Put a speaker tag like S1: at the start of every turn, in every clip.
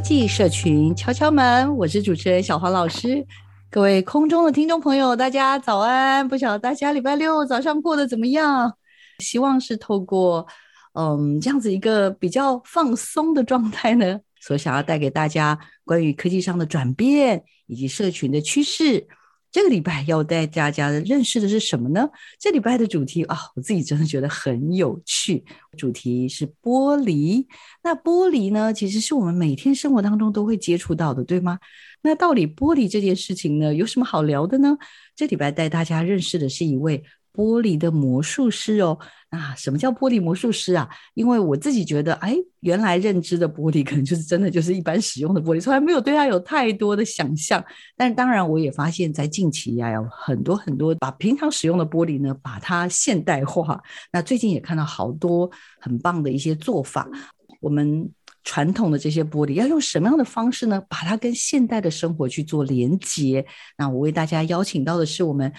S1: 技社群敲敲门，我是主持人小黄老师。各位空中的听众朋友，大家早安！不晓得大家礼拜六早上过得怎么样？希望是透过。嗯，这样子一个比较放松的状态呢，所想要带给大家关于科技上的转变以及社群的趋势。这个礼拜要带大家认识的是什么呢？这礼拜的主题啊，我自己真的觉得很有趣。主题是玻璃。那玻璃呢，其实是我们每天生活当中都会接触到的，对吗？那到底玻璃这件事情呢，有什么好聊的呢？这礼拜带大家认识的是一位。玻璃的魔术师哦，那，什么叫玻璃魔术师啊？因为我自己觉得，哎，原来认知的玻璃可能就是真的就是一般使用的玻璃，从来没有对它有太多的想象。但当然，我也发现，在近期呀，有很多很多把平常使用的玻璃呢，把它现代化。那最近也看到好多很棒的一些做法。我们传统的这些玻璃要用什么样的方式呢？把它跟现代的生活去做连接。那我为大家邀请到的是我们。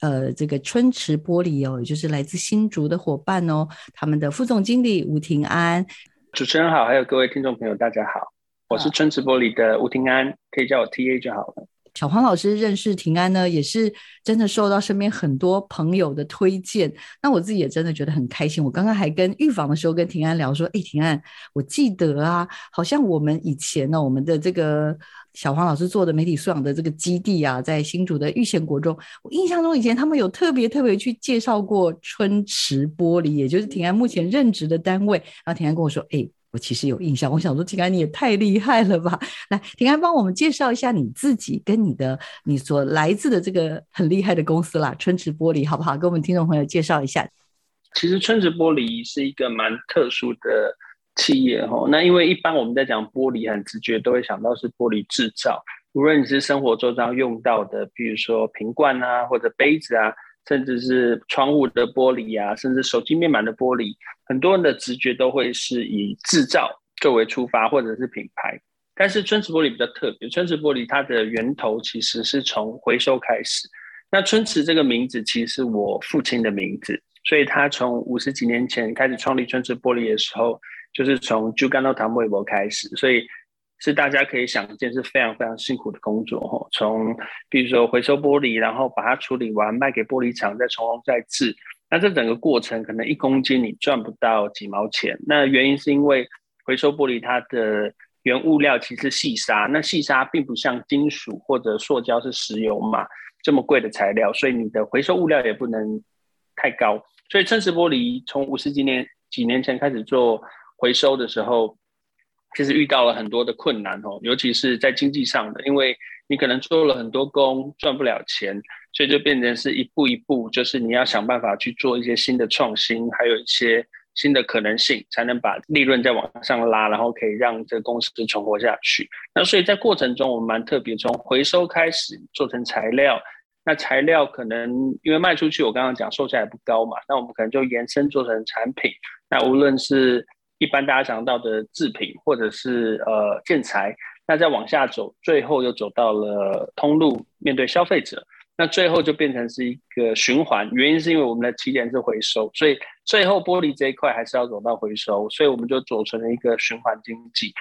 S1: 呃，这个春池玻璃哦，也就是来自新竹的伙伴哦，他们的副总经理吴庭安。
S2: 主持人好，还有各位听众朋友，大家好，我是春池玻璃的吴庭安，可以叫我 TA 就好了。
S1: 小黄老师认识庭安呢，也是真的受到身边很多朋友的推荐。那我自己也真的觉得很开心。我刚刚还跟预防的时候跟庭安聊说，哎，庭安，我记得啊，好像我们以前呢，我们的这个。小黄老师做的媒体素养的这个基地啊，在新竹的玉贤国中，我印象中以前他们有特别特别去介绍过春池玻璃，也就是庭安目前任职的单位。然后庭安跟我说：“哎，我其实有印象。”我想说，庭安你也太厉害了吧！来，庭安帮我们介绍一下你自己跟你的你所来自的这个很厉害的公司啦，春池玻璃，好不好？跟我们听众朋友介绍一下。
S2: 其实春池玻璃是一个蛮特殊的。企业哈，那因为一般我们在讲玻璃，很直觉都会想到是玻璃制造。无论你是生活周遭用到的，比如说瓶罐啊，或者杯子啊，甚至是窗户的玻璃啊，甚至手机面板的玻璃，很多人的直觉都会是以制造作为出发，或者是品牌。但是春池玻璃比较特别，春池玻璃它的源头其实是从回收开始。那春池这个名字其实是我父亲的名字，所以他从五十几年前开始创立春池玻璃的时候。就是从就干到唐微博开始，所以是大家可以想见是非常非常辛苦的工作哈。从比如说回收玻璃，然后把它处理完卖给玻璃厂，再重再制。那这整个过程可能一公斤你赚不到几毛钱。那原因是因为回收玻璃它的原物料其实是细沙，那细沙并不像金属或者塑胶是石油嘛这么贵的材料，所以你的回收物料也不能太高。所以春池玻璃从五十几年几年前开始做。回收的时候，其实遇到了很多的困难哦，尤其是在经济上的，因为你可能做了很多工，赚不了钱，所以就变成是一步一步，就是你要想办法去做一些新的创新，还有一些新的可能性，才能把利润再往上拉，然后可以让这个公司存活下去。那所以在过程中，我们蛮特别，从回收开始做成材料，那材料可能因为卖出去，我刚刚讲售价也不高嘛，那我们可能就延伸做成产品，那无论是一般大家想到的制品，或者是呃建材，那再往下走，最后又走到了通路，面对消费者，那最后就变成是一个循环。原因是因为我们的起点是回收，所以最后玻璃这一块还是要走到回收，所以我们就走成了一个循环经济。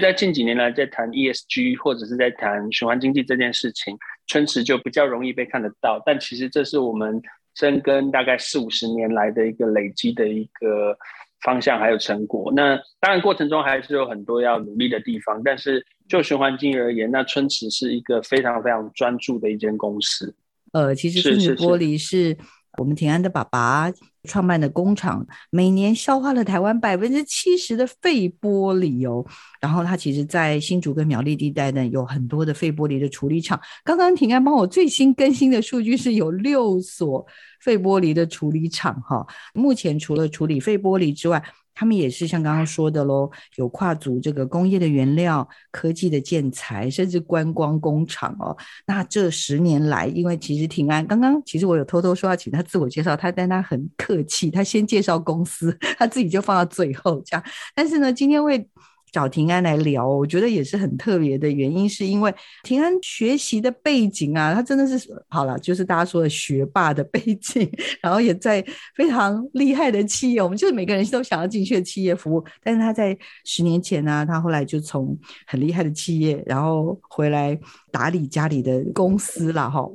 S2: 在近几年来，在谈 ESG 或者是在谈循环经济这件事情，春池就比较容易被看得到。但其实这是我们深耕大概四五十年来的一个累积的一个。方向还有成果。那当然过程中还是有很多要努力的地方，但是就循环经营而言，那春池是一个非常非常专注的一间公司。
S1: 呃，其实春池玻璃是我们庭安的爸爸创办的工厂，每年消化了台湾百分之七十的废玻璃哦。然后它其实，在新竹跟苗栗地带呢，有很多的废玻璃的处理厂。刚刚庭安帮我最新更新的数据是有六所废玻璃的处理厂哈。目前除了处理废玻璃之外，他们也是像刚刚说的喽，有跨足这个工业的原料、科技的建材，甚至观光工厂哦。那这十年来，因为其实庭安刚刚其实我有偷偷说要请他自我介绍，他但他很客气，他先介绍公司，他自己就放到最后这样。但是呢，今天为。找庭安来聊，我觉得也是很特别的原因，是因为庭安学习的背景啊，他真的是好了，就是大家说的学霸的背景，然后也在非常厉害的企业，我们就是每个人都想要进去的企业服务。但是他在十年前呢、他后来就从很厉害的企业，然后回来打理家里的公司了哈。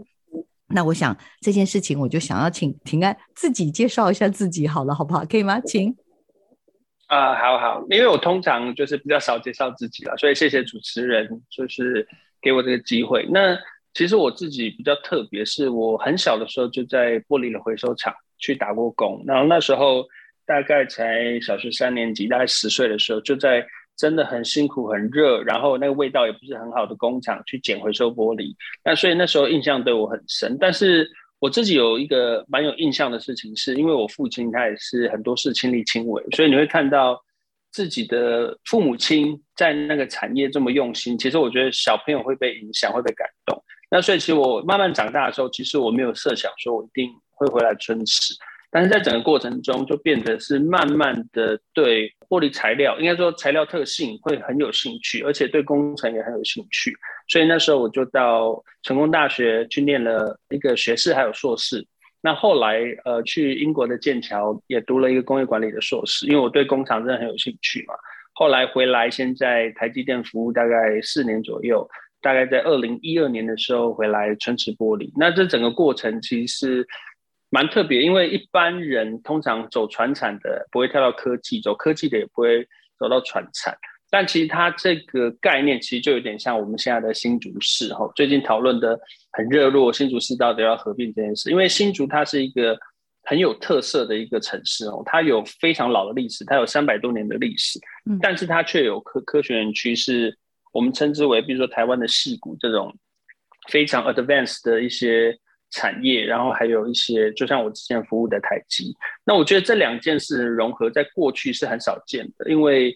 S1: 那我想这件事情，我就想要请庭安自己介绍一下自己好了，好不好？可以吗？请。
S2: 啊，好好，因为我通常就是比较少介绍自己了，所以谢谢主持人，就是给我这个机会。那其实我自己比较特别，是我很小的时候就在玻璃的回收厂去打过工，然后那时候大概才小学三年级，大概十岁的时候，就在真的很辛苦、很热，然后那个味道也不是很好的工厂去捡回收玻璃。那所以那时候印象对我很深，但是。我自己有一个蛮有印象的事情，是因为我父亲他也是很多事亲力亲为，所以你会看到自己的父母亲在那个产业这么用心。其实我觉得小朋友会被影响，会被感动。那所以其实我慢慢长大的时候，其实我没有设想说我一定会回来春池。但是在整个过程中，就变得是慢慢的对玻璃材料，应该说材料特性会很有兴趣，而且对工程也很有兴趣。所以那时候我就到成功大学去念了一个学士，还有硕士。那后来呃去英国的剑桥也读了一个工业管理的硕士，因为我对工厂真的很有兴趣嘛。后来回来，现在台积电服务大概四年左右，大概在二零一二年的时候回来春池玻璃。那这整个过程其实。蛮特别，因为一般人通常走传产的不会跳到科技，走科技的也不会走到传产。但其实它这个概念其实就有点像我们现在的新竹市哈，最近讨论的很热络，新竹市到底要合并这件事。因为新竹它是一个很有特色的一个城市哦，它有非常老的历史，它有三百多年的历史，但是它却有科科学园区，是我们称之为，比如说台湾的矽谷这种非常 advanced 的一些。产业，然后还有一些，就像我之前服务的台积，那我觉得这两件事融合在过去是很少见的，因为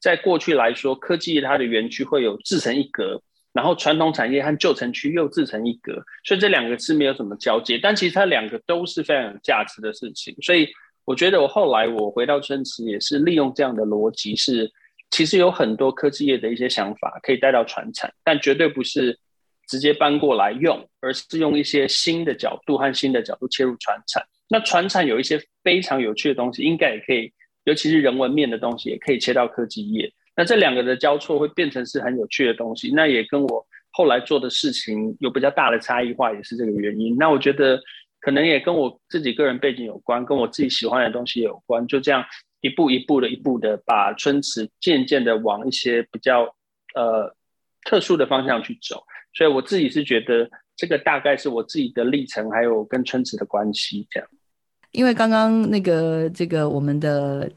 S2: 在过去来说，科技它的园区会有自成一格，然后传统产业和旧城区又自成一格，所以这两个是没有什么交接，但其实它两个都是非常有价值的事情，所以我觉得我后来我回到春池也是利用这样的逻辑，是其实有很多科技业的一些想法可以带到传产，但绝对不是。直接搬过来用，而是用一些新的角度和新的角度切入传产。那传产有一些非常有趣的东西，应该也可以，尤其是人文面的东西，也可以切到科技业。那这两个的交错会变成是很有趣的东西。那也跟我后来做的事情有比较大的差异化，也是这个原因。那我觉得可能也跟我自己个人背景有关，跟我自己喜欢的东西有关。就这样一步一步的、一步的把春池渐渐的往一些比较呃特殊的方向去走。所以我自己是觉得，这个大概是我自己的历程，还有跟春池的关系这样。
S1: 因为刚刚那个这个我们的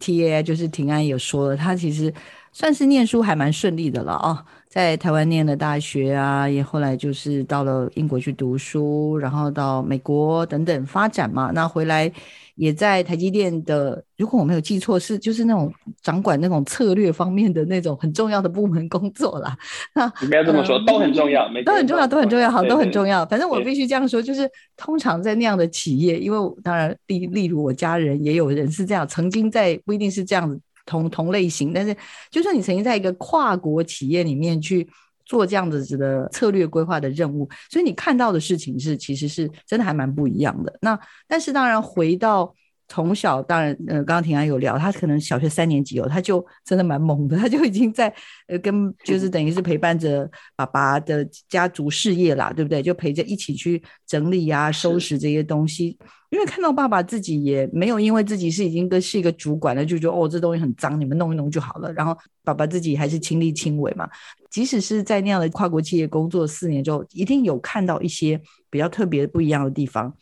S1: TA 就是平安有说了，他其实算是念书还蛮顺利的了啊，在台湾念了大学啊，也后来就是到了英国去读书，然后到美国等等发展嘛，那回来。也在台积电的，如果我没有记错，是就是那种掌管那种策略方面的那种很重要的部门工作啦。那
S2: 你不要这么说，都很重要，
S1: 都很重要，都很重要，好，都很重要。反正我必须这样说，就是通常在那样的企业，因为当然例例如我家人也有人是这样，曾经在不一定是这样子同同类型，但是就算你曾经在一个跨国企业里面去。做这样子的策略规划的任务，所以你看到的事情是，其实是真的还蛮不一样的。那但是当然回到从小当然，呃，刚刚庭安有聊，他可能小学三年级哦，他就真的蛮猛的，他就已经在呃跟就是等于是陪伴着爸爸的家族事业啦，对不对？就陪着一起去整理啊、收拾这些东西。因为看到爸爸自己也没有因为自己是已经跟是一个主管了，就觉得哦这东西很脏，你们弄一弄就好了。然后爸爸自己还是亲力亲为嘛，即使是在那样的跨国企业工作四年之后，一定有看到一些比较特别不一样的地方。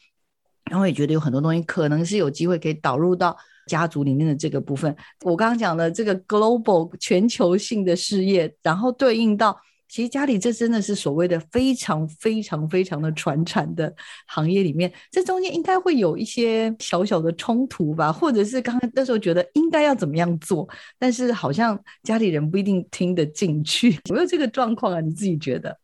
S1: 然后也觉得有很多东西可能是有机会可以导入到家族里面的这个部分。我刚刚讲的这个 global 全球性的事业，然后对应到其实家里这真的是所谓的非常非常非常的传产的行业里面，这中间应该会有一些小小的冲突吧，或者是刚刚那时候觉得应该要怎么样做，但是好像家里人不一定听得进去，有没有这个状况啊？你自己觉得？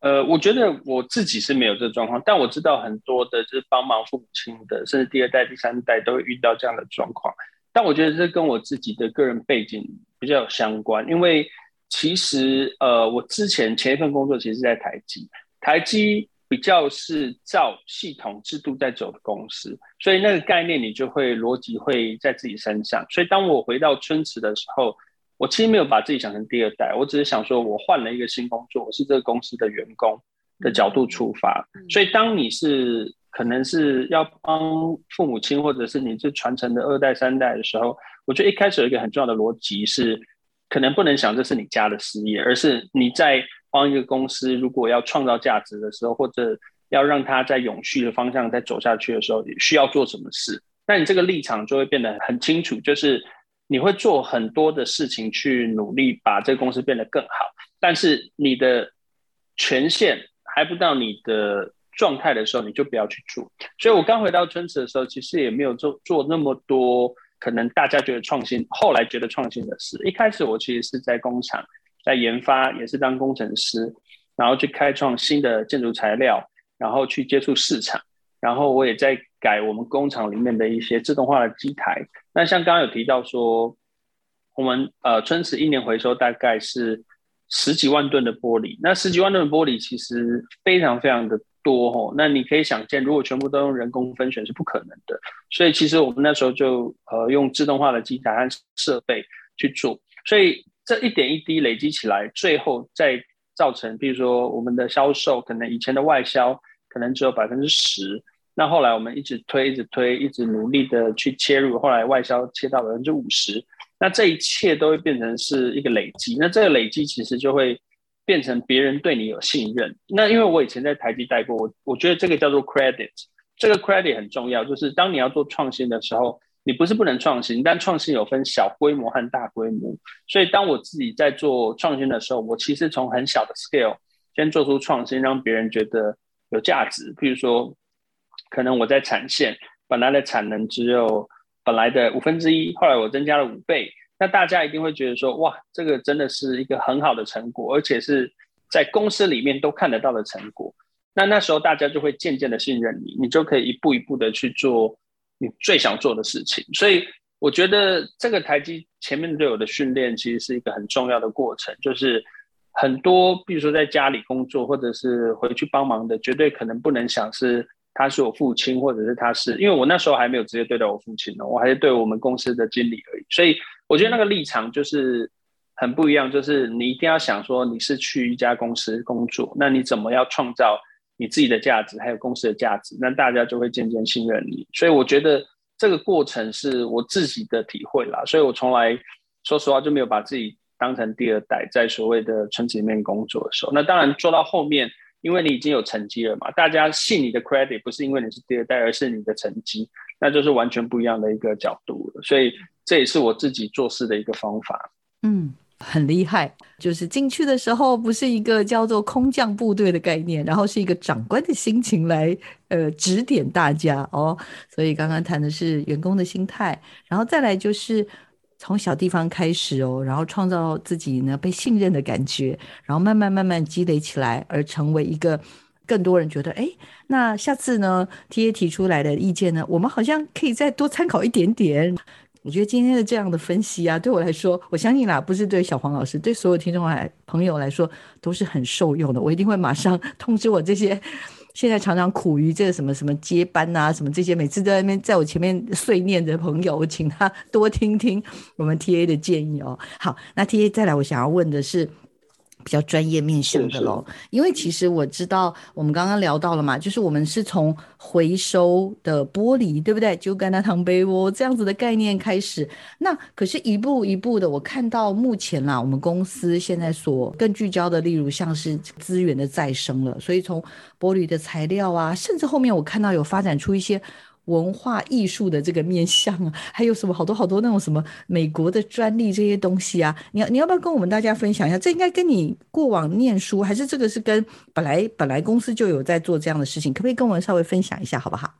S2: 呃，我觉得我自己是没有这个状况，但我知道很多的就是帮忙父母亲的，甚至第二代、第三代都会遇到这样的状况。但我觉得这跟我自己的个人背景比较有相关，因为其实呃，我之前前一份工作其实是在台积，台积比较是照系统制度在走的公司，所以那个概念你就会逻辑会在自己身上。所以当我回到春池的时候，我其实没有把自己想成第二代，我只是想说，我换了一个新工作，我是这个公司的员工的角度出发。所以，当你是可能是要帮父母亲，或者是你是传承的二代、三代的时候，我觉得一开始有一个很重要的逻辑是，可能不能想这是你家的事业，而是你在帮一个公司，如果要创造价值的时候，或者要让它在永续的方向再走下去的时候，你需要做什么事？那你这个立场就会变得很清楚，就是。你会做很多的事情去努力把这个公司变得更好，但是你的权限还不到你的状态的时候，你就不要去做。所以我刚回到春池的时候，其实也没有做做那么多可能大家觉得创新，后来觉得创新的事。一开始我其实是在工厂，在研发，也是当工程师，然后去开创新的建筑材料，然后去接触市场，然后我也在改我们工厂里面的一些自动化的机台。那像刚刚有提到说，我们呃春池一年回收大概是十几万吨的玻璃，那十几万吨的玻璃其实非常非常的多哦。那你可以想见，如果全部都用人工分选是不可能的。所以其实我们那时候就呃用自动化的机台和设备去做，所以这一点一滴累积起来，最后再造成，比如说我们的销售可能以前的外销可能只有百分之十。那后来我们一直推，一直推，一直努力的去切入，后来外销切到百分之五十，那这一切都会变成是一个累积，那这个累积其实就会变成别人对你有信任。那因为我以前在台积待过，我我觉得这个叫做 credit，这个 credit 很重要，就是当你要做创新的时候，你不是不能创新，但创新有分小规模和大规模，所以当我自己在做创新的时候，我其实从很小的 scale 先做出创新，让别人觉得有价值，譬如说。可能我在产线本来的产能只有本来的五分之一，后来我增加了五倍，那大家一定会觉得说，哇，这个真的是一个很好的成果，而且是在公司里面都看得到的成果。那那时候大家就会渐渐的信任你，你就可以一步一步的去做你最想做的事情。所以我觉得这个台积前面对我的训练其实是一个很重要的过程，就是很多比如说在家里工作或者是回去帮忙的，绝对可能不能想是。他是我父亲，或者是他是，因为我那时候还没有直接对待我父亲呢，我还是对我们公司的经理而已。所以我觉得那个立场就是很不一样，就是你一定要想说你是去一家公司工作，那你怎么要创造你自己的价值，还有公司的价值，那大家就会渐渐信任你。所以我觉得这个过程是我自己的体会啦，所以我从来说实话就没有把自己当成第二代，在所谓的村子里面工作的时候，那当然做到后面。因为你已经有成绩了嘛，大家信你的 credit 不是因为你是第二代，而是你的成绩，那就是完全不一样的一个角度了。所以这也是我自己做事的一个方法。
S1: 嗯，很厉害，就是进去的时候不是一个叫做空降部队的概念，然后是一个长官的心情来呃指点大家哦。所以刚刚谈的是员工的心态，然后再来就是。从小地方开始哦，然后创造自己呢被信任的感觉，然后慢慢慢慢积累起来，而成为一个更多人觉得，哎，那下次呢，TA 提出来的意见呢，我们好像可以再多参考一点点。我觉得今天的这样的分析啊，对我来说，我相信啦，不是对小黄老师，对所有听众来朋友来说都是很受用的。我一定会马上通知我这些。现在常常苦于这个什么什么接班啊，什么这些，每次都在那边在我前面碎念的朋友，我请他多听听我们 TA 的建议哦。好，那 TA 再来，我想要问的是。比较专业面向的喽，因为其实我知道，我们刚刚聊到了嘛，就是我们是从回收的玻璃，对不对？就跟那糖杯窝这样子的概念开始。那可是一步一步的，我看到目前啦，我们公司现在所更聚焦的，例如像是资源的再生了，所以从玻璃的材料啊，甚至后面我看到有发展出一些。文化艺术的这个面向啊，还有什么好多好多那种什么美国的专利这些东西啊，你要你要不要跟我们大家分享一下？这应该跟你过往念书，还是这个是跟本来本来公司就有在做这样的事情？可不可以跟我们稍微分享一下，好不好？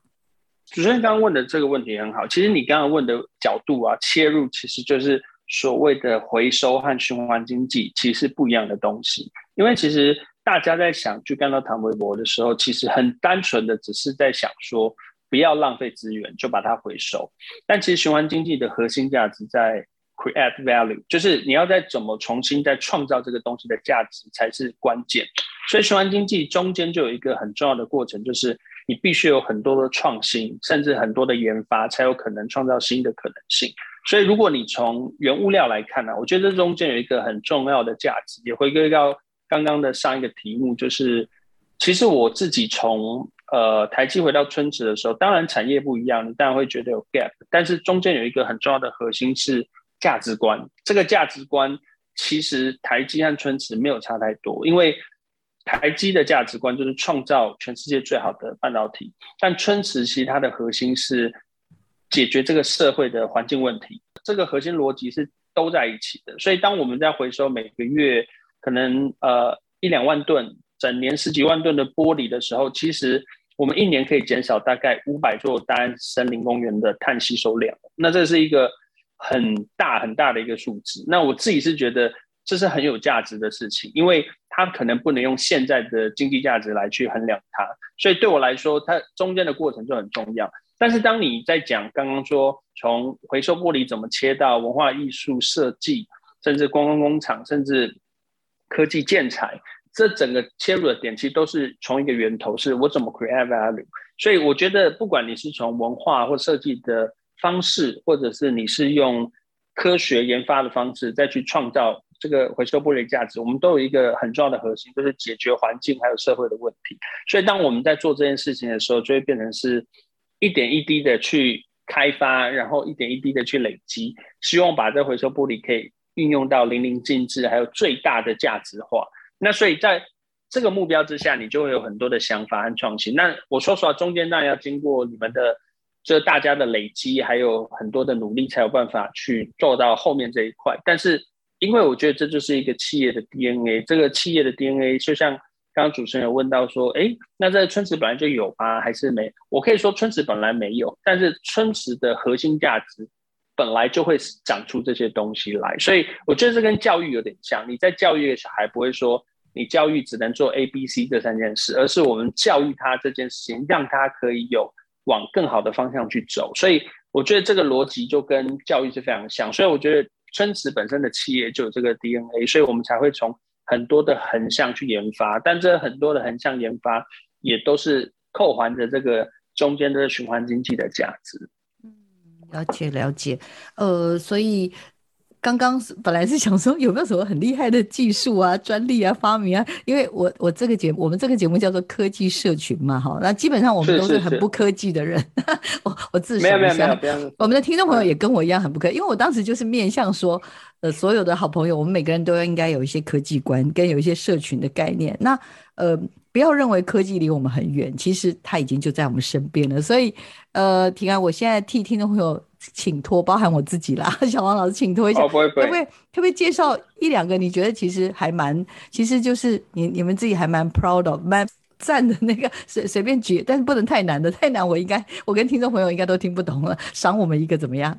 S2: 主持人刚刚问的这个问题很好，其实你刚刚问的角度啊，切入其实就是所谓的回收和循环经济，其实是不一样的东西。因为其实大家在想去干到糖微博的时候，其实很单纯的只是在想说。不要浪费资源，就把它回收。但其实循环经济的核心价值在 create value，就是你要再怎么重新再创造这个东西的价值才是关键。所以循环经济中间就有一个很重要的过程，就是你必须有很多的创新，甚至很多的研发，才有可能创造新的可能性。所以如果你从原物料来看呢、我觉得这中间有一个很重要的价值。也回归到刚刚的上一个题目，就是其实我自己从呃，台积回到春池的时候，当然产业不一样，你当然会觉得有 gap，但是中间有一个很重要的核心是价值观。这个价值观其实台积和春池没有差太多，因为台积的价值观就是创造全世界最好的半导体，但春池其实它的核心是解决这个社会的环境问题，这个核心逻辑是都在一起的。所以当我们在回收每个月可能呃一两万吨，整年十几万吨的玻璃的时候，其实我们一年可以减少大概五百座大安森林公园的碳吸收量，那这是一个很大很大的一个数字。那我自己是觉得这是很有价值的事情，因为它可能不能用现在的经济价值来去衡量它，所以对我来说，它中间的过程就很重要。但是当你在讲刚刚说从回收玻璃怎么切到文化艺术设计，甚至观光工厂，甚至科技建材。这整个切入的点其实都是从一个源头，是我怎么 create value。所以我觉得，不管你是从文化或设计的方式，或者是你是用科学研发的方式再去创造这个回收玻璃价值，我们都有一个很重要的核心，就是解决环境还有社会的问题。所以当我们在做这件事情的时候，就会变成是一点一滴的去开发，然后一点一滴的去累积，希望把这回收玻璃可以运用到淋漓尽致，还有最大的价值化。那所以在这个目标之下，你就会有很多的想法和创新。那我说实话，中间当然要经过你们的，这大家的累积，还有很多的努力，才有办法去做到后面这一块。但是，因为我觉得这就是一个企业的 DNA，这个企业的 DNA 就像刚刚主持人有问到说，哎，那这春池本来就有吗？还是没？我可以说春池本来没有，但是春池的核心价值本来就会长出这些东西来。所以，我觉得这跟教育有点像。你在教育一个小孩，不会说。你教育只能做 A、B、C 这三件事，而是我们教育他这件事情，让他可以有往更好的方向去走。所以我觉得这个逻辑就跟教育是非常像。所以我觉得春池本身的企业就有这个 DNA，所以我们才会从很多的横向去研发。但这很多的横向研发也都是扣环着这个中间的循环经济的价值。
S1: 嗯，了解了解。呃，所以。刚刚本来是想说有没有什么很厉害的技术啊、专利啊、发明啊？因为我我这个节目，我们这个节目叫做科技社群嘛，哈，那基本上我们都是很不科技的人。是是是我我自首一下，我们的听众朋友也跟我一样很不科技，因为我当时就是面向说，呃，所有的好朋友，我们每个人都应该有一些科技观，跟有一些社群的概念。那呃，不要认为科技离我们很远，其实它已经就在我们身边了。所以呃，平安，我现在替听众朋友。请托，包含我自己啦，小王老师，请托一下，可不可以可不可以介绍一两个？你觉得其实还蛮，其实就是你你们自己还蛮 proud of，蛮赞的那个，随随便举，但是不能太难的，太难我应该我跟听众朋友应该都听不懂了，赏我们一个怎么样？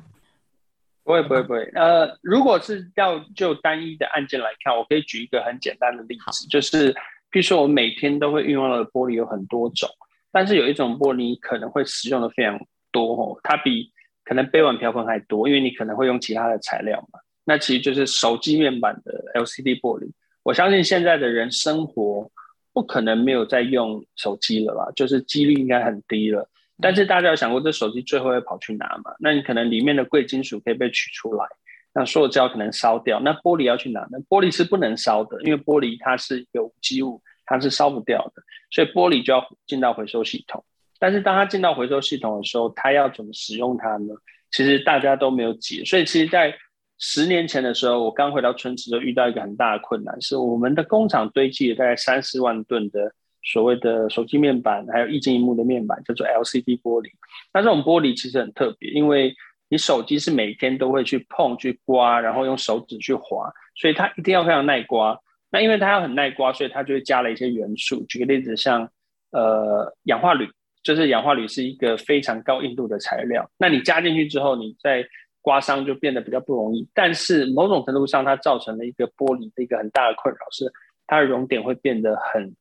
S2: 不会不会不会，呃，如果是要就单一的案件来看，我可以举一个很简单的例子，就是譬如说我每天都会运用到的玻璃有很多种，但是有一种玻璃可能会使用的非常多哦，它比可能杯碗瓢盆还多，因为你可能会用其他的材料嘛。那其实就是手机面板的 LCD 玻璃。我相信现在的人生活不不可能没有在用手机了吧？就是几率应该很低了。但是大家有想过，这手机最后会跑去哪嘛？那你可能里面的贵金属可以被取出来，那塑胶可能烧掉，那玻璃要去哪呢？玻璃是不能烧的，因为玻璃它是一个无机物，它是烧不掉的，所以玻璃就要进到回收系统。但是当它进到回收系统的时候，它要怎么使用它呢？其实大家都没有解。所以其实，在十年前的时候，我刚回到春池就遇到一个很大的困难，是我们的工厂堆积了大概三四万吨的。所谓的手机面板，还有液晶萤幕的面板，叫做 LCD 玻璃。那这种玻璃其实很特别，因为你手机是每天都会去碰、去刮，然后用手指去划，所以它一定要非常耐刮。那因为它要很耐刮，所以它就会加了一些元素。举个例子，像呃氧化铝，就是氧化铝是一个非常高硬度的材料。那你加进去之后，你在刮伤就变得比较不容易。但是某种程度上，它造成了一个玻璃的一个很大的困扰，是它的熔点会变得很。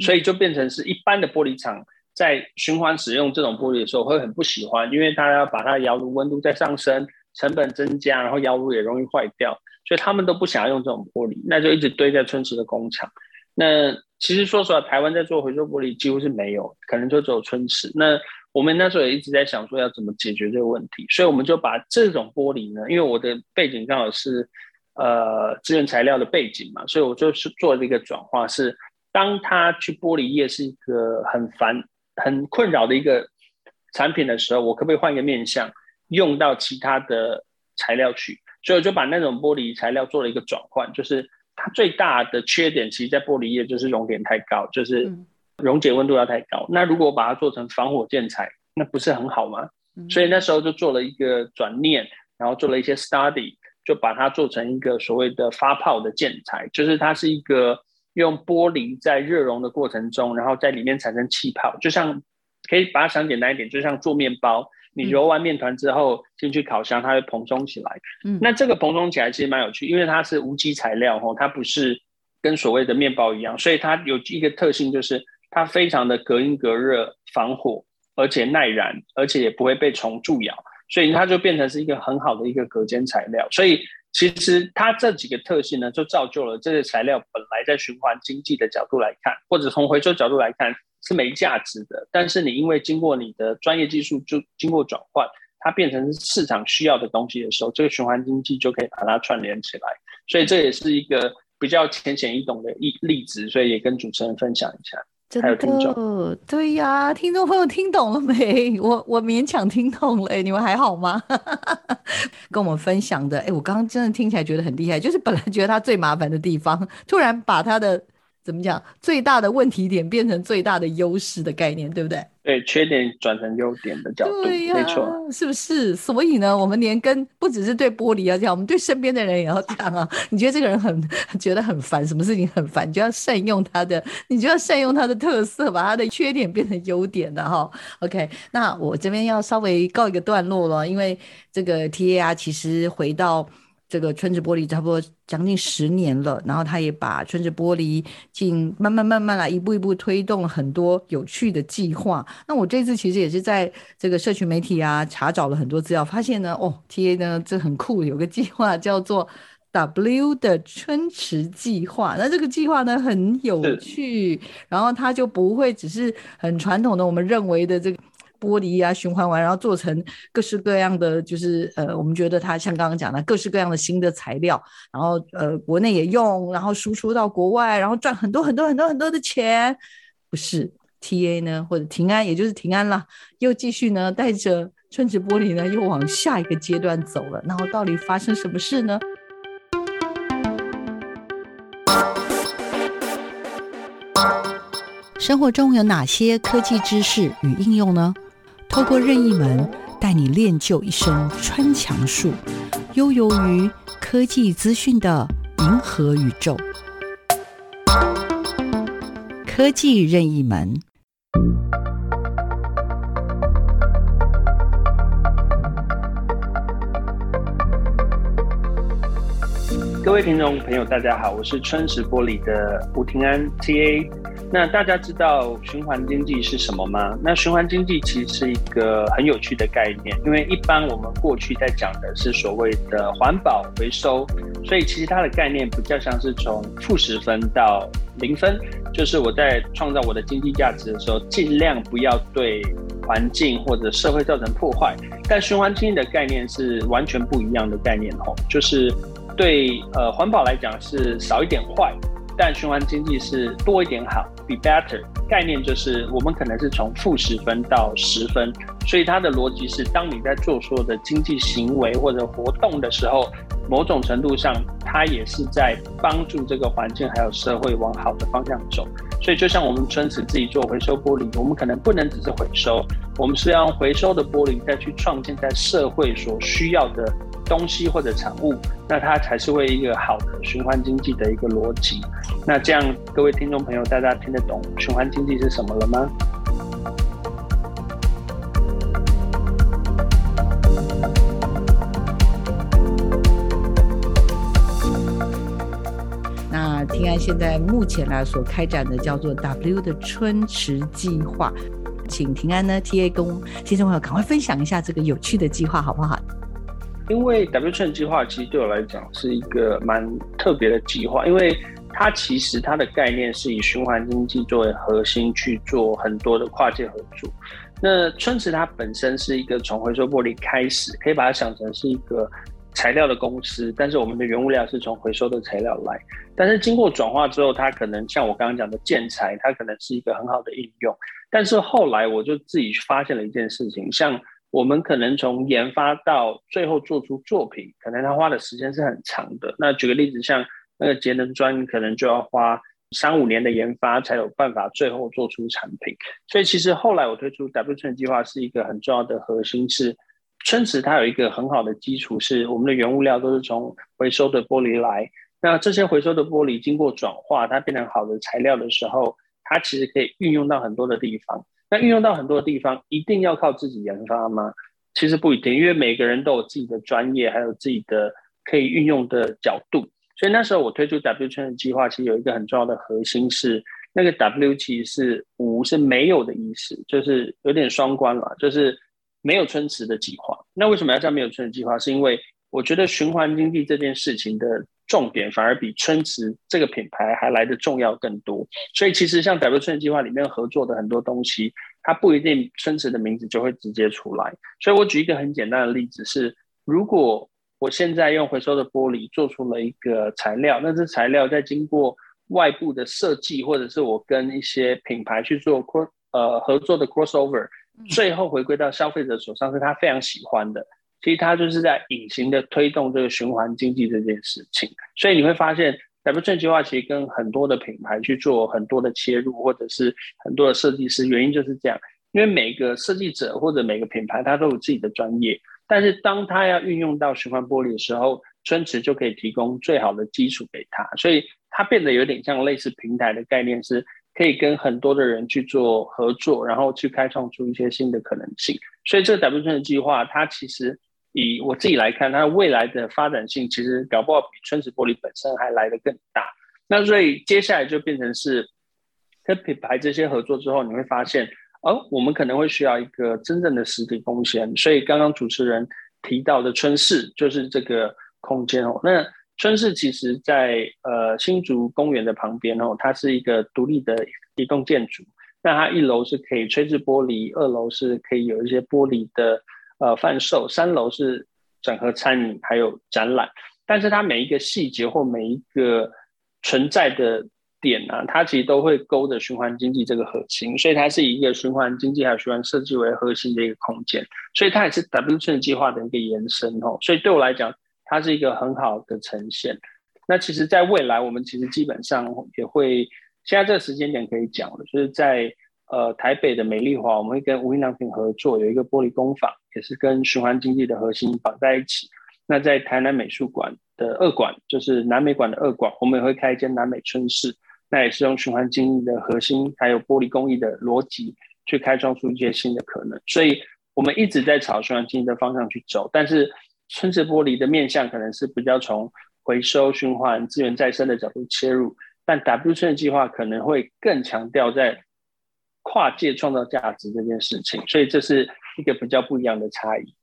S2: 所以就变成是一般的玻璃厂在循环使用这种玻璃的时候会很不喜欢，因为它要把它窑炉温度再上升，成本增加，然后窑炉也容易坏掉，所以他们都不想要用这种玻璃，那就一直堆在春池的工厂。那其实说实话，台湾在做回收玻璃几乎是没有，可能就只有春池。那我们那时候也一直在想说要怎么解决这个问题，所以我们就把这种玻璃呢，因为我的背景刚好是呃资源材料的背景嘛，所以我就是做了一个转化是。当他去玻璃业是一个很烦、很困扰的一个产品的时候，我可不可以换一个面向，用到其他的材料去？所以我就把那种玻璃材料做了一个转换，就是它最大的缺点，其实在玻璃业就是熔点太高，就是溶解温度要太高。那如果我把它做成防火建材，那不是很好吗？所以那时候就做了一个转念，然后做了一些 study，就把它做成一个所谓的发泡的建材，就是它是一个。用玻璃在热熔的过程中，然后在里面产生气泡，就像可以把它想简单一点，就像做面包，你揉完面团之后进去烤箱，它会蓬松起来。嗯，那这个蓬松起来其实蛮有趣，因为它是无机材料哦，它不是跟所谓的面包一样，所以它有一个特性就是它非常的隔音隔热、防火，而且耐燃，而且也不会被虫蛀咬，所以它就变成是一个很好的一个隔间材料，所以。其实它这几个特性呢，就造就了这些材料本来在循环经济的角度来看，或者从回收角度来看是没价值的。但是你因为经过你的专业技术，就经过转换，它变成市场需要的东西的时候，这个循环经济就可以把它串联起来。所以这也是一个比较浅显易懂的例例子，所以也跟主持人分享一下。
S1: 真的，对呀，听众朋友听懂了没？我我勉强听懂了，你们还好吗？跟我们分享的，哎，我刚刚真的听起来觉得很厉害，就是本来觉得他最麻烦的地方，突然把他的。怎么讲？最大的问题点变成最大的优势的概念，对不对？
S2: 对，缺点转成优点的角度，
S1: 对呀，
S2: 没错，
S1: 是不是？所以呢，我们连跟不只是对玻璃要这样，我们对身边的人也要这样啊。你觉得这个人很觉得很烦，什么事情很烦，你就要善用他的，你就要善用他的特色，把他的缺点变成优点的哈。OK，那我这边要稍微告一个段落了，因为这个 T A R，其实回到。这个春池玻璃差不多将近十年了，然后他也把春池玻璃进慢慢慢慢来，一步一步推动很多有趣的计划。那我这次其实也是在这个社群媒体啊查找了很多资料，发现呢，哦，TA 呢这很酷，有个计划叫做 W 的春池计划。那这个计划呢很有趣，然后它就不会只是很传统的我们认为的这个。玻璃啊，循环完，然后做成各式各样的，就是呃，我们觉得它像刚刚讲的各式各样的新的材料，然后呃，国内也用，然后输出到国外，然后赚很多很多很多很多的钱。不是 TA 呢，或者平安，也就是平安啦，又继续呢带着春池玻璃呢，又往下一个阶段走了。然后到底发生什么事呢？生活中有哪些科技知识与应用呢？透过任意门带你练就一身穿墙术，悠游于科技资讯的银河宇宙。科技任意门，
S2: 各位听众朋友，大家好，我是春石玻璃的吴庭安 TA。那大家知道循环经济是什么吗？那循环经济其实是一个很有趣的概念，因为一般我们过去在讲的是所谓的环保回收，所以其实它的概念比较像是从负十分到零分，就是我在创造我的经济价值的时候，尽量不要对环境或者社会造成破坏。但循环经济的概念是完全不一样的概念哦，就是对呃环保来讲是少一点坏。但循环经济是多一点好，be better 概念就是我们可能是从负十分到十分，所以它的逻辑是，当你在做所有的经济行为或者活动的时候，某种程度上它也是在帮助这个环境还有社会往好的方向走。所以就像我们村子自己做回收玻璃，我们可能不能只是回收，我们是要用回收的玻璃再去创建在社会所需要的。东西或者产物，那它才是为一个好的循环经济的一个逻辑。那这样，各位听众朋友，大家听得懂循环经济是什么了吗？
S1: 那庭安现在目前来所开展的叫做 W 的春池计划，请庭安呢 TA 跟听众朋友赶快分享一下这个有趣的计划，好不好？
S2: 因为 W 春计划其实对我来讲是一个蛮特别的计划，因为它其实它的概念是以循环经济作为核心去做很多的跨界合作。那春池它本身是一个从回收玻璃开始，可以把它想成是一个材料的公司，但是我们的原物料是从回收的材料来，但是经过转化之后，它可能像我刚刚讲的建材，它可能是一个很好的应用。但是后来我就自己发现了一件事情，像我们可能从研发到最后做出作品，可能它花的时间是很长的。那举个例子，像那个节能砖，可能就要花三五年的研发，才有办法最后做出产品。所以其实后来我推出 W 春计划是一个很重要的核心，是春池它有一个很好的基础，是我们的原物料都是从回收的玻璃来。那这些回收的玻璃经过转化，它变成好的材料的时候，它其实可以运用到很多的地方。那运用到很多地方，一定要靠自己研发吗？其实不一定，因为每个人都有自己的专业，还有自己的可以运用的角度。所以那时候我推出 W 春池计划，其实有一个很重要的核心是，那个 W 其实是无是没有的意思，就是有点双关了，就是没有春池的计划。那为什么要叫没有春池计划？是因为我觉得循环经济这件事情的。重点反而比春池这个品牌还来的重要更多，所以其实像 W 春池计划里面合作的很多东西，它不一定春池的名字就会直接出来。所以我举一个很简单的例子是，如果我现在用回收的玻璃做出了一个材料，那这材料在经过外部的设计，或者是我跟一些品牌去做 cross 呃合作的 crossover，最后回归到消费者手上是他非常喜欢的。其实它就是在隐形的推动这个循环经济这件事情，所以你会发现 W 春计划其实跟很多的品牌去做很多的切入，或者是很多的设计师，原因就是这样，因为每个设计者或者每个品牌它都有自己的专业，但是当它要运用到循环玻璃的时候，春池就可以提供最好的基础给他，所以它变得有点像类似平台的概念，是可以跟很多的人去做合作，然后去开创出一些新的可能性。所以这个 W 春池计划它其实。以我自己来看，它未来的发展性其实搞不好比春池玻璃本身还来得更大。那所以接下来就变成是跟品牌这些合作之后，你会发现，哦，我们可能会需要一个真正的实体空间。所以刚刚主持人提到的春市就是这个空间哦。那春市其实在呃新竹公园的旁边哦，它是一个独立的一栋建筑。那它一楼是可以吹制玻璃，二楼是可以有一些玻璃的。呃，贩售三楼是整合餐饮，还有展览，但是它每一个细节或每一个存在的点呢、它其实都会勾着循环经济这个核心，所以它是以一个循环经济还有循环设计为核心的一个空间，所以它也是 W 春计划的一个延伸哦。所以对我来讲，它是一个很好的呈现。那其实，在未来，我们其实基本上也会，现在这个时间点可以讲了，就是在。呃，台北的美丽华，我们会跟无印良品合作，有一个玻璃工坊，也是跟循环经济的核心绑在一起。那在台南美术馆的二馆，就是南美馆的二馆，我们也会开一间南美春市，那也是用循环经济的核心，还有玻璃工艺的逻辑，去开创出一些新的可能。所以，我们一直在朝循环经济的方向去走，但是春池玻璃的面向可能是比较从回收、循环、资源再生的角度切入。但 W 村的计划可能会更强调在跨界创造价值这件事情，所以这是一个比较不一样的差异。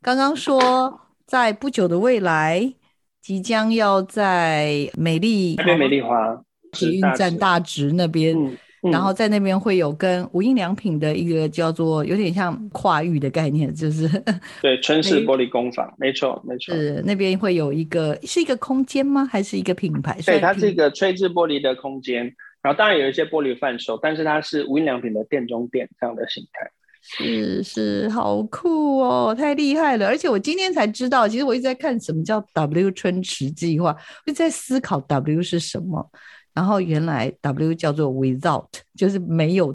S1: 刚刚说在不久的未来，即将要在美丽
S2: 那边美丽华
S1: 捷运站大直那边。嗯然后在那边会有跟无印良品的一个叫做有点像跨域的概念，就是
S2: 对春式玻璃工坊，没错没错，
S1: 是那边会有一个是一个空间吗？还是一个品牌？
S2: 对，它是一个吹制玻璃的空间，然后当然有一些玻璃贩售，但是它是无印良品的店中店这样的形态。
S1: 是是，好酷哦，太厉害了！而且我今天才知道，其实我一直在看什么叫 W 春池计划，我一直在思考 W 是什么。然后原来 W 叫做 without，就是没有。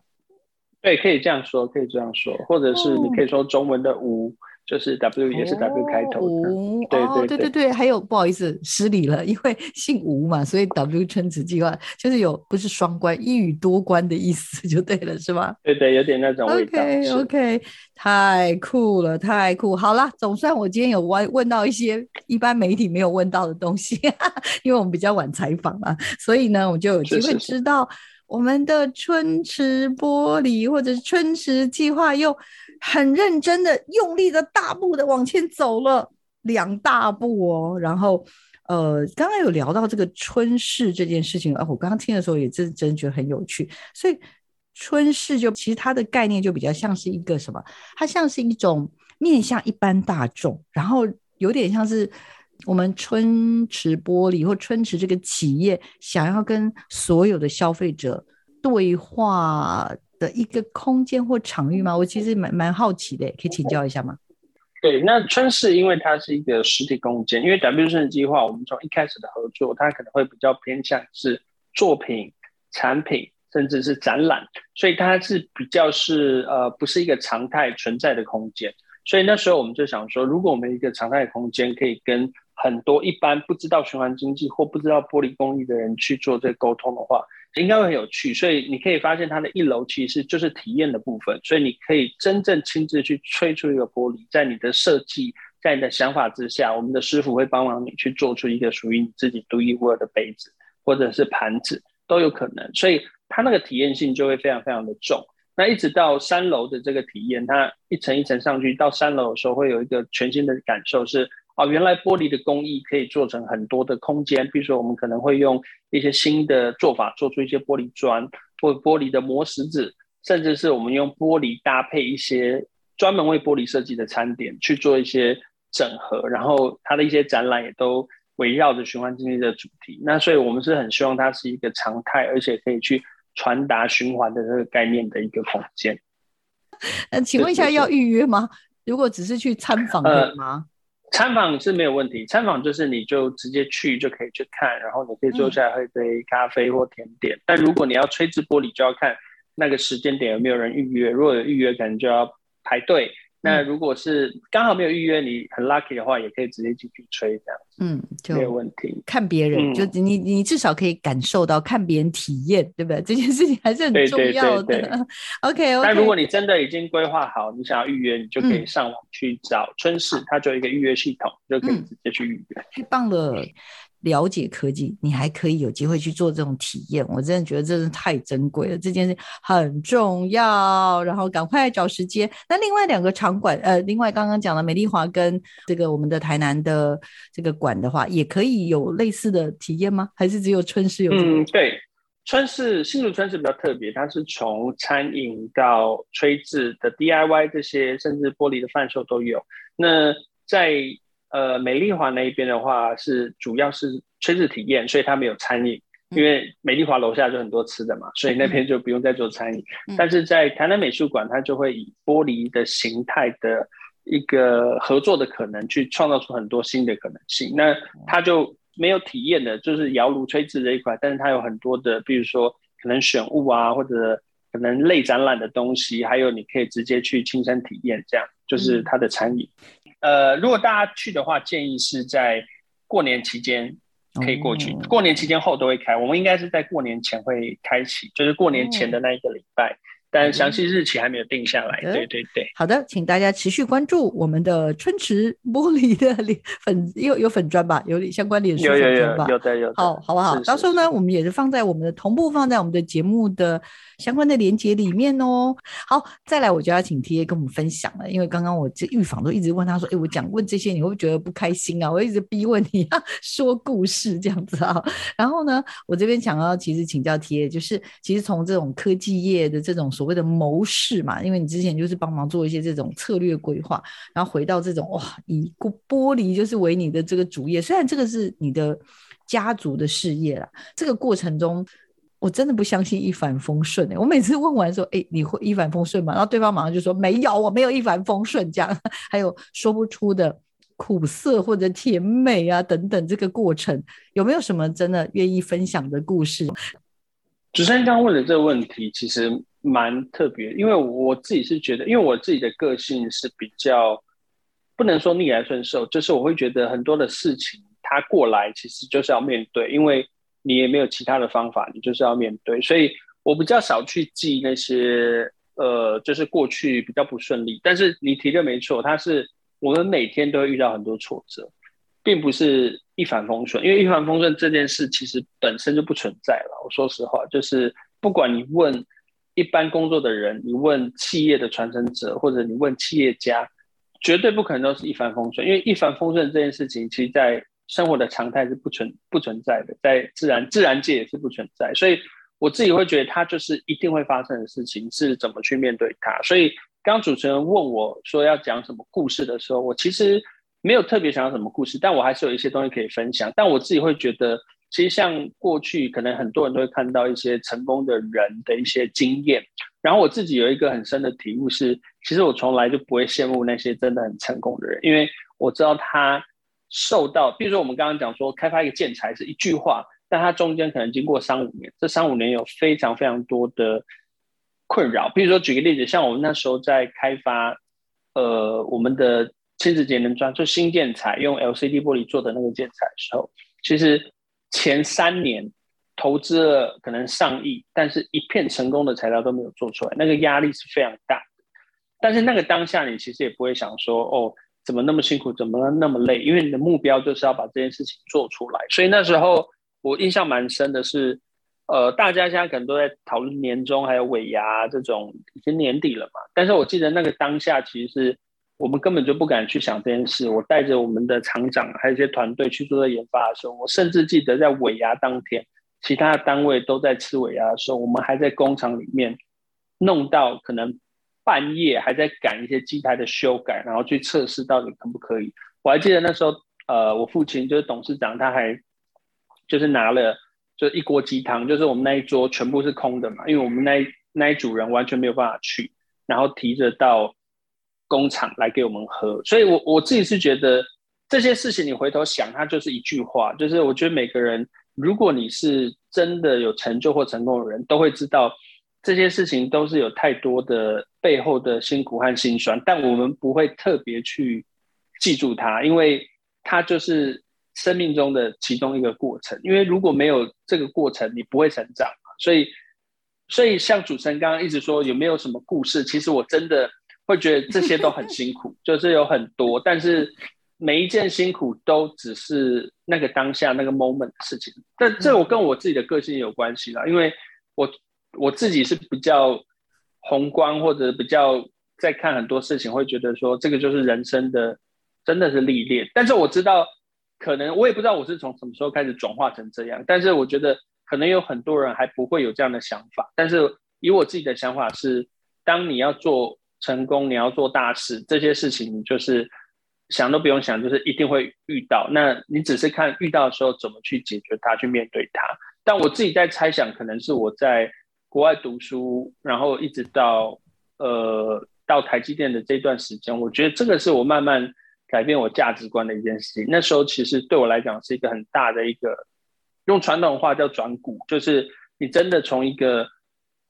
S2: 对，可以这样说，可以这样说，或者是你可以说中文的无。就是 W 也是 W 开
S1: 头对对对、哦、对对对，还有不好意思失礼了，因为 姓吴嘛，所以 W 春子计划就是有不是双关，一语多关的意思 就对了，是吗？
S2: 对对，有点那种味道。
S1: OK OK，太酷了，太酷！好啦，总算我今天有问问到一些一般媒体没有问到的东西，因为我们比较晚采访嘛，所以呢，我就有机会知道我们的春池玻璃或者是春池计划又。很认真的、用力的、大步的往前走了两大步哦，然后，呃，刚刚有聊到这个春市这件事情啊，我刚刚听的时候也真真觉得很有趣。所以春市就其实它的概念就比较像是一个什么？它像是一种面向一般大众，然后有点像是我们春池玻璃或春池这个企业想要跟所有的消费者对话的一个空间或场域吗？我其实蛮蛮好奇的，可以请教一下吗？
S2: 对，那春市因为它是一个实体空间，因为 W 春计划，我们从一开始的合作，它可能会比较偏向是作品、产品，甚至是展览，所以它是比较是呃，不是一个常态存在的空间。所以那时候我们就想说，如果我们一个常态空间可以跟很多一般不知道循环经济或不知道玻璃工艺的人去做这个沟通的话。应该会很有趣，所以你可以发现它的一楼其实就是体验的部分，所以你可以真正亲自去吹出一个玻璃，在你的设计，在你的想法之下，我们的师傅会帮忙你去做出一个属于你自己独一无二的杯子或者是盘子都有可能，所以它那个体验性就会非常非常的重。那一直到三楼的这个体验，它一层一层上去，到三楼的时候会有一个全新的感受是。哦，原来玻璃的工艺可以做成很多的空间，比如说我们可能会用一些新的做法做出一些玻璃砖或玻璃的磨石子，甚至是我们用玻璃搭配一些专门为玻璃设计的餐点去做一些整合，然后它的一些展览也都围绕着循环经济的主题。那所以我们是很希望它是一个常态，而且可以去传达循环的这个概念的一个空间。
S1: 嗯，请问一下要预约吗？如果只是去参访可以吗？呃
S2: 参访是没有问题，参访就是你就直接去就可以去看，然后你可以坐下来喝一杯咖啡或甜点。但如果你要吹制玻璃，就要看那个时间点有没有人预约。如果有预约，可能就要排队。那如果是刚好没有预约，你很 lucky 的话，也可以直接进去吹这样子，嗯，就没有问题。
S1: 看别人，嗯、就你你至少可以感受到看别人体验，对不对？这件事情还是很重要的。
S2: 对对对对
S1: OK。
S2: 但如果你真的已经规划好，你想要预约，你就可以上网去找春市，嗯、它就有一个预约系统，就可以直接去预约。
S1: 太棒了。了解科技，你还可以有机会去做这种体验，我真的觉得真是太珍贵了。这件事很重要，然后赶快找时间。那另外两个场馆，呃，另外刚刚讲的美丽华跟这个我们的台南的这个馆的话，也可以有类似的体验吗？还是只有春市有？
S2: 嗯，对，春市新竹春市比较特别，它是从餐饮到吹制的 DIY 这些，甚至玻璃的贩售都有。那在呃，美丽华那一边的话是主要是炊制体验，所以它没有餐饮，因为美丽华楼下就很多吃的嘛，所以那边就不用再做餐饮。嗯、但是在台南美术馆，它就会以玻璃的形态的一个合作的可能，去创造出很多新的可能性。那它就没有体验的，就是窑炉吹制这一块，但是它有很多的，比如说可能选物啊，或者可能类展览的东西，还有你可以直接去亲身体验，这样就是它的餐饮。嗯呃，如果大家去的话，建议是在过年期间可以过去。过年期间后都会开，我们应该是在过年前会开启，就是过年前的那一个礼拜，但详细日期还没有定下来。嗯、对对对，
S1: 好的，请大家持续关注我们的春池玻璃的粉，有有粉砖吧，有相关脸书粉砖吧，
S2: 有的有的。
S1: 好，好不好？到时候呢，我们也是放在我们的同步放在我们的节目的相关的连接里面哦。好，再来我就要请 TA 跟我们分享了，因为刚刚我这预防都一直问他说，哎，我讲问这些你会不会觉得不开心啊？我一直逼问你要说故事这样子啊。然后呢，我这边想要其实请教 TA，就是其实从这种科技业的这种所谓的谋士嘛，因为你之前就是帮忙做一些这种策略规划，然后回到这种哇，以玻璃就是为你的这个主业，虽然这个是你的家族的事业啦，这个过程中我真的不相信一帆风顺欸，我每次问完说，哎，你会一帆风顺吗？然后对方马上就说没有，我没有一帆风顺这样，还有说不出的苦涩或者甜美啊等等，这个过程有没有什么真的愿意分享的故事？
S2: 主持人刚问的这个问题其实蛮特别，因为我自己是觉得，因为我自己的个性是比较不能说逆来顺受，就是我会觉得很多的事情它过来其实就是要面对，因为你也没有其他的方法，你就是要面对，所以我比较少去记那些呃，就是过去比较不顺利。但是你提的没错，它是我们每天都会遇到很多挫折，并不是。一帆风顺，因为一帆风顺这件事其实本身就不存在了。我说实话，就是不管你问一般工作的人，你问企业的传承者，或者你问企业家，绝对不可能都是一帆风顺。因为一帆风顺这件事情，其实在生活的常态是不存不存在的，在自然自然界也是不存在。所以我自己会觉得，它就是一定会发生的事情，是怎么去面对它。所以刚主持人问我说要讲什么故事的时候，我其实。没有特别想要什么故事，但我还是有一些东西可以分享。但我自己会觉得，其实像过去可能很多人都会看到一些成功的人的一些经验，然后我自己有一个很深的体悟是，其实我从来就不会羡慕那些真的很成功的人，因为我知道他受到，比如说我们刚刚讲说开发一个建材是一句话，但他中间可能经过三五年，这三五年有非常非常多的困扰。比如说举个例子，像我们那时候在开发，呃，我们的。亲子节能砖就新建材用 LCD 玻璃做的那个建材的时候，其实前三年投资了可能上亿，但是一片成功的材料都没有做出来，那个压力是非常大的。但是那个当下你其实也不会想说哦，怎么那么辛苦，怎么那么累？因为你的目标就是要把这件事情做出来。所以那时候我印象蛮深的是，呃，大家现在可能都在讨论年终还有尾牙这种，已经年底了嘛。但是我记得那个当下其实是。我们根本就不敢去想这件事。我带着我们的厂长还有一些团队去做研发的时候，我甚至记得在尾牙当天，其他的单位都在吃尾牙的时候，我们还在工厂里面弄到可能半夜还在赶一些机台的修改，然后去测试到底可不可以。我还记得那时候，呃，我父亲就是董事长，他还就是拿了就一锅鸡汤，就是我们那一桌全部是空的嘛，因为我们那一那一组人完全没有办法去，然后提着到。工厂来给我们喝，所以我我自己是觉得这些事情，你回头想，它就是一句话，就是我觉得每个人，如果你是真的有成就或成功的人，都会知道这些事情都是有太多的背后的辛苦和辛酸，但我们不会特别去记住它，因为它就是生命中的其中一个过程。因为如果没有这个过程，你不会成长。所以，所以像主持人刚刚一直说有没有什么故事，其实我真的。会觉得这些都很辛苦，就是有很多，但是每一件辛苦都只是那个当下那个 moment 的事情。但这我跟我自己的个性有关系啦，因为我我自己是比较宏观或者比较在看很多事情，会觉得说这个就是人生的真的是历练。但是我知道，可能我也不知道我是从什么时候开始转化成这样，但是我觉得可能有很多人还不会有这样的想法。但是以我自己的想法是，当你要做。成功，你要做大事，这些事情你就是想都不用想，就是一定会遇到。那你只是看遇到的时候怎么去解决它，去面对它。但我自己在猜想，可能是我在国外读书，然后一直到呃到台积电的这段时间，我觉得这个是我慢慢改变我价值观的一件事情。那时候其实对我来讲是一个很大的一个，用传统话叫转股，就是你真的从一个。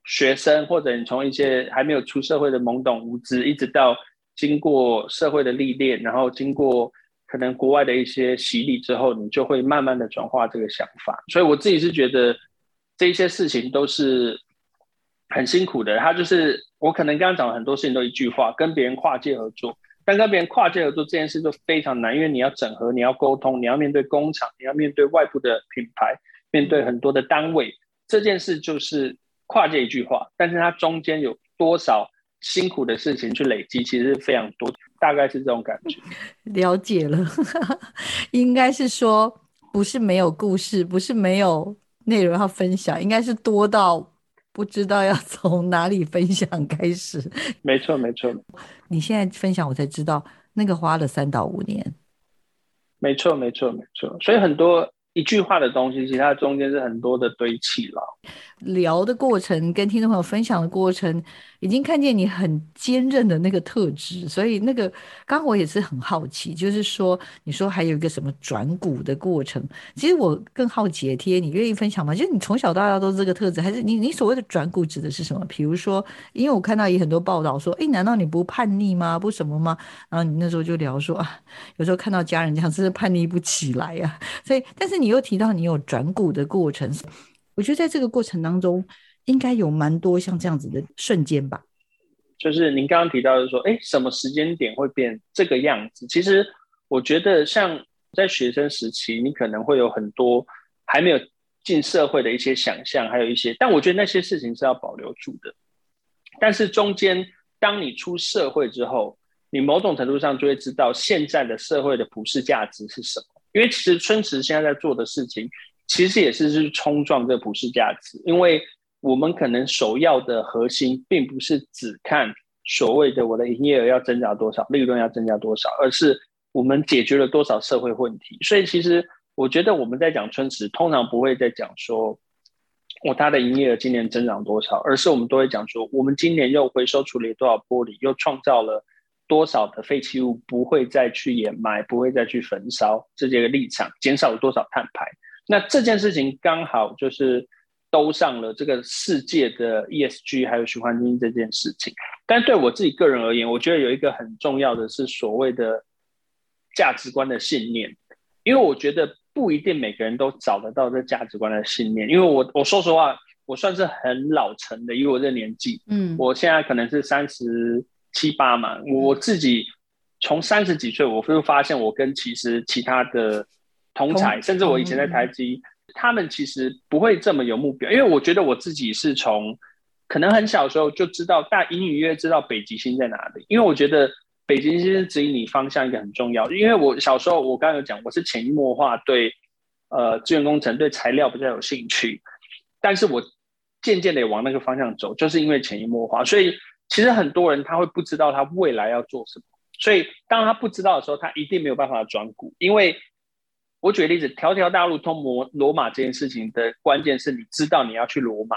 S2: 学生或者你从一些还没有出社会的懵懂无知，一直到经过社会的历练，然后经过可能国外的一些洗礼之后，你就会慢慢的转化这个想法。所以我自己是觉得这些事情都是很辛苦的。他就是我可能刚刚讲了很多事情都一句话，跟别人跨界合作，但跟别人跨界合作这件事就非常难，因为你要整合，你要沟通，你要面对工厂，你要面对外部的品牌，面对很多的单位，这件事就是跨界一句话，但是它中间有多少辛苦的事情去累积，其实是非常多，大概是这种感觉。
S1: 了解了，应该是说不是没有故事，不是没有内容要分享，应该是多到不知道要从哪里分享开始。
S2: 没错，没错。
S1: 你现在分享，我才知道那个花了三到五年。
S2: 没错，没错，没错。所以很多。一句话的东西，其实它中间是很多的堆砌了。
S1: 聊的过程，跟听众朋友分享的过程，已经看见你很坚韧的那个特质。所以那个，刚刚我也是很好奇，就是说，你说还有一个什么转骨的过程，其实我更好奇贴你愿意分享吗？就是你从小到大都是这个特质，还是你你所谓的转骨指的是什么？比如说，因为我看到也很多报道说，哎，难道你不叛逆吗？不什么吗？然后你那时候就聊说啊，有时候看到家人这样，真是叛逆不起来呀、啊。所以，但是你。又提到你有转骨的过程，我觉得在这个过程当中，应该有蛮多像这样子的瞬间吧。
S2: 就是您刚刚提到的说，哎，什么时间点会变这个样子？其实我觉得，像在学生时期，你可能会有很多还没有进社会的一些想象，还有一些，但我觉得那些事情是要保留住的。但是中间，当你出社会之后，你某种程度上就会知道现在的社会的普世价值是什么。因为其实春池现在在做的事情，其实也是去冲撞这个普世价值。因为我们可能首要的核心，并不是只看所谓的我的营业额要增加多少，利润要增加多少，而是我们解决了多少社会问题。所以其实我觉得我们在讲春池，通常不会在讲说，我它的营业额今年增长多少，而是我们都会讲说，我们今年又回收处理多少玻璃，又创造了。多少的废弃物不会再去掩埋，不会再去焚烧，这些个立场减少了多少碳排？那这件事情刚好就是兜上了这个世界的 ESG 还有循环经济这件事情。但对我自己个人而言，我觉得有一个很重要的是所谓的价值观的信念，因为我觉得不一定每个人都找得到这价值观的信念。因为我我说实话，我算是很老成的，因为我这年纪，嗯，我现在可能是三十。七八嘛，我自己从三十几岁，我就发现我跟其实其他的同侪，甚至我以前在台积，他们其实不会这么有目标，因为我觉得我自己是从可能很小的时候就知道，大隐隐约约知道北极星在哪里，因为我觉得北极星指引你方向一个很重要。因为我小时候我刚刚有讲，我是潜移默化对呃资源工程对材料比较有兴趣，但是我渐渐的也往那个方向走，就是因为潜移默化，所以。其实很多人他会不知道他未来要做什么，所以当他不知道的时候，他一定没有办法转股。因为我举个例子，条条大路通罗罗马这件事情的关键是你知道你要去罗马，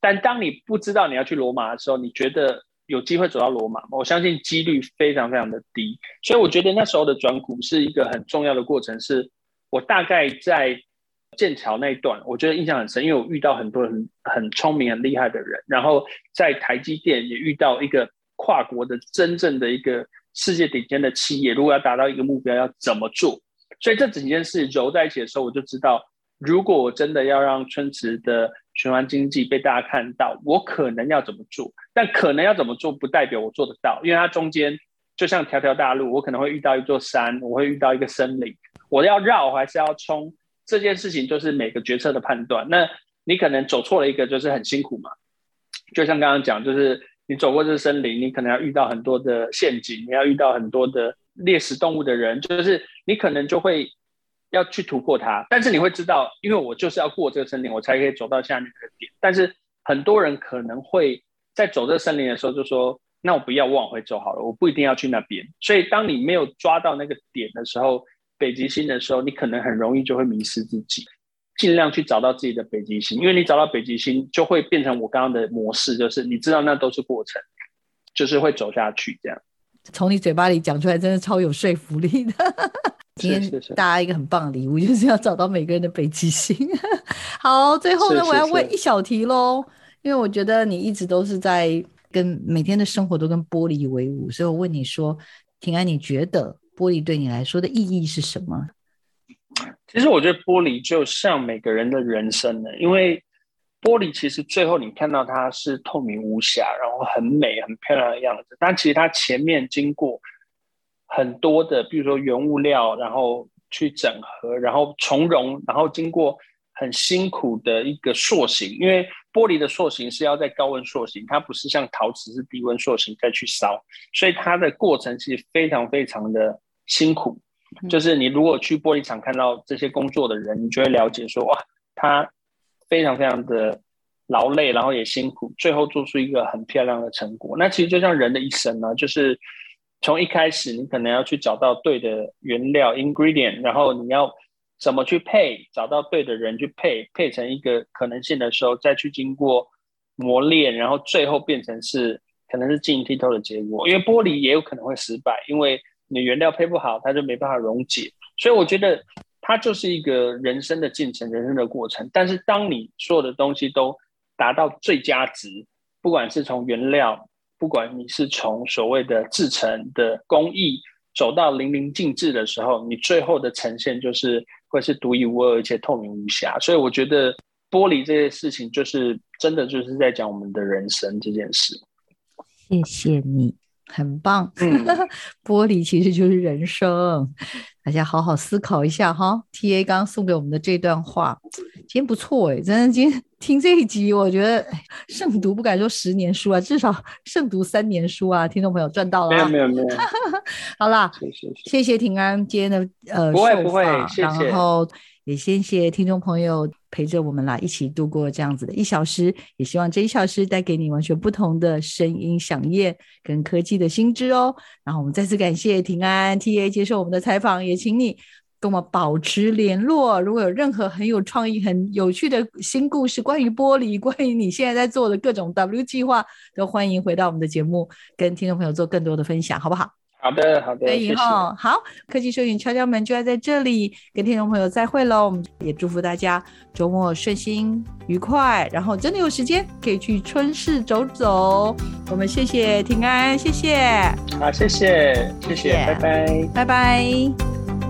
S2: 但当你不知道你要去罗马的时候，你觉得有机会走到罗马吗？我相信几率非常非常的低。所以我觉得那时候的转股是一个很重要的过程，是我大概在。剑桥那一段，我觉得印象很深，因为我遇到很多人很聪明、很厉害的人，然后在台积电也遇到一个跨国的真正的一个世界顶尖的企业，如果要达到一个目标，要怎么做？所以这整件事揉在一起的时候，我就知道，如果我真的要让春池的循环经济被大家看到，我可能要怎么做？但可能要怎么做，不代表我做得到，因为它中间就像条条大路，我可能会遇到一座山，我会遇到一个森林，我要绕还是要冲？这件事情就是每个决策的判断。那你可能走错了一个，就是很辛苦嘛。就像刚刚讲，就是你走过这森林，你可能要遇到很多的陷阱，你要遇到很多的猎食动物的人，就是你可能就会要去突破它。但是你会知道，因为我就是要过这个森林，我才可以走到下面这个点。但是很多人可能会在走这个森林的时候就说：“那我不要，我往回走好了，我不一定要去那边。”所以当你没有抓到那个点的时候，北极星的时候，你可能很容易就会迷失自己，尽量去找到自己的北极星，因为你找到北极星，就会变成我刚刚的模式，就是你知道那都是过程，就是会走下去这样。
S1: 从你嘴巴里讲出来，真的超有说服力的。今天大家一个很棒的礼物，就是要找到每个人的北极星。好，最后呢，我要问一小题喽，因为我觉得你一直都是在跟每天的生活都跟玻璃为伍，所以我问你说，平安，你觉得？玻璃对你来说的意义是什么？
S2: 其实我觉得玻璃就像每个人的人生呢，因为玻璃其实最后你看到它是透明无瑕，然后很美、很漂亮的样子，但其实它前面经过很多的，比如说原物料，然后去整合，然后从容，然后经过很辛苦的一个塑形，因为玻璃的塑形是要在高温塑形，它不是像陶瓷是低温塑形再去烧，所以它的过程其实非常非常的辛苦。就是你如果去玻璃厂看到这些工作的人，你就会了解说，哇，他。非常非常的劳累，然后也辛苦，最后做出一个很漂亮的成果。那其实就像人的一生呢，就是从一开始你可能要去找到对的原料 ingredient，然后你要怎么去配，找到对的人去配，配成一个可能性的时候，再去经过磨练，然后最后变成是可能是晶莹剔透的结果。因为玻璃也有可能会失败，因为你原料配不好，它就没办法溶解。所以我觉得。它就是一个人生的进程，人生的过程。但是，当你所有的东西都达到最佳值，不管是从原料，不管你是从所谓的制成的工艺走到淋漓尽致的时候，你最后的呈现就是会是独一无二，而且透明无瑕。所以，我觉得玻璃这件事情，就是真的就是在讲我们的人生这件事。
S1: 谢谢你。很棒，玻璃其实就是人生，大家好好思考一下哈。TA 刚刚送给我们的这段话，今天不错哎，真的，今天听这一集，我觉得胜读不敢说十年书啊，至少胜读三年书啊。听众朋友赚到了，没有
S2: 没有没有，
S1: 好啦，谢谢谢谢庭安今天的呃
S2: 不会不会，谢谢，
S1: 然后也谢谢听众朋友。陪着我们来一起度过这样子的一小时，也希望这一小时带给你完全不同的声音饗宴跟科技的新知哦。然后我们再次感谢平安 TA 接受我们的采访，也请你跟我们保持联络。如果有任何很有创意、很有趣的新故事，关于玻璃，关于你现在在做的各种 W 计划，都欢迎回到我们的节目，跟听众朋友做更多的分享，好不好？
S2: 好的，好的，对以后。
S1: 好，科技摄影敲敲门就要在这里跟听众朋友再会喽。我们也祝福大家周末顺心愉快，然后真的有时间可以去春市走走。我们谢谢平安，谢谢。
S2: 好，谢谢，谢谢，拜拜，
S1: 拜拜。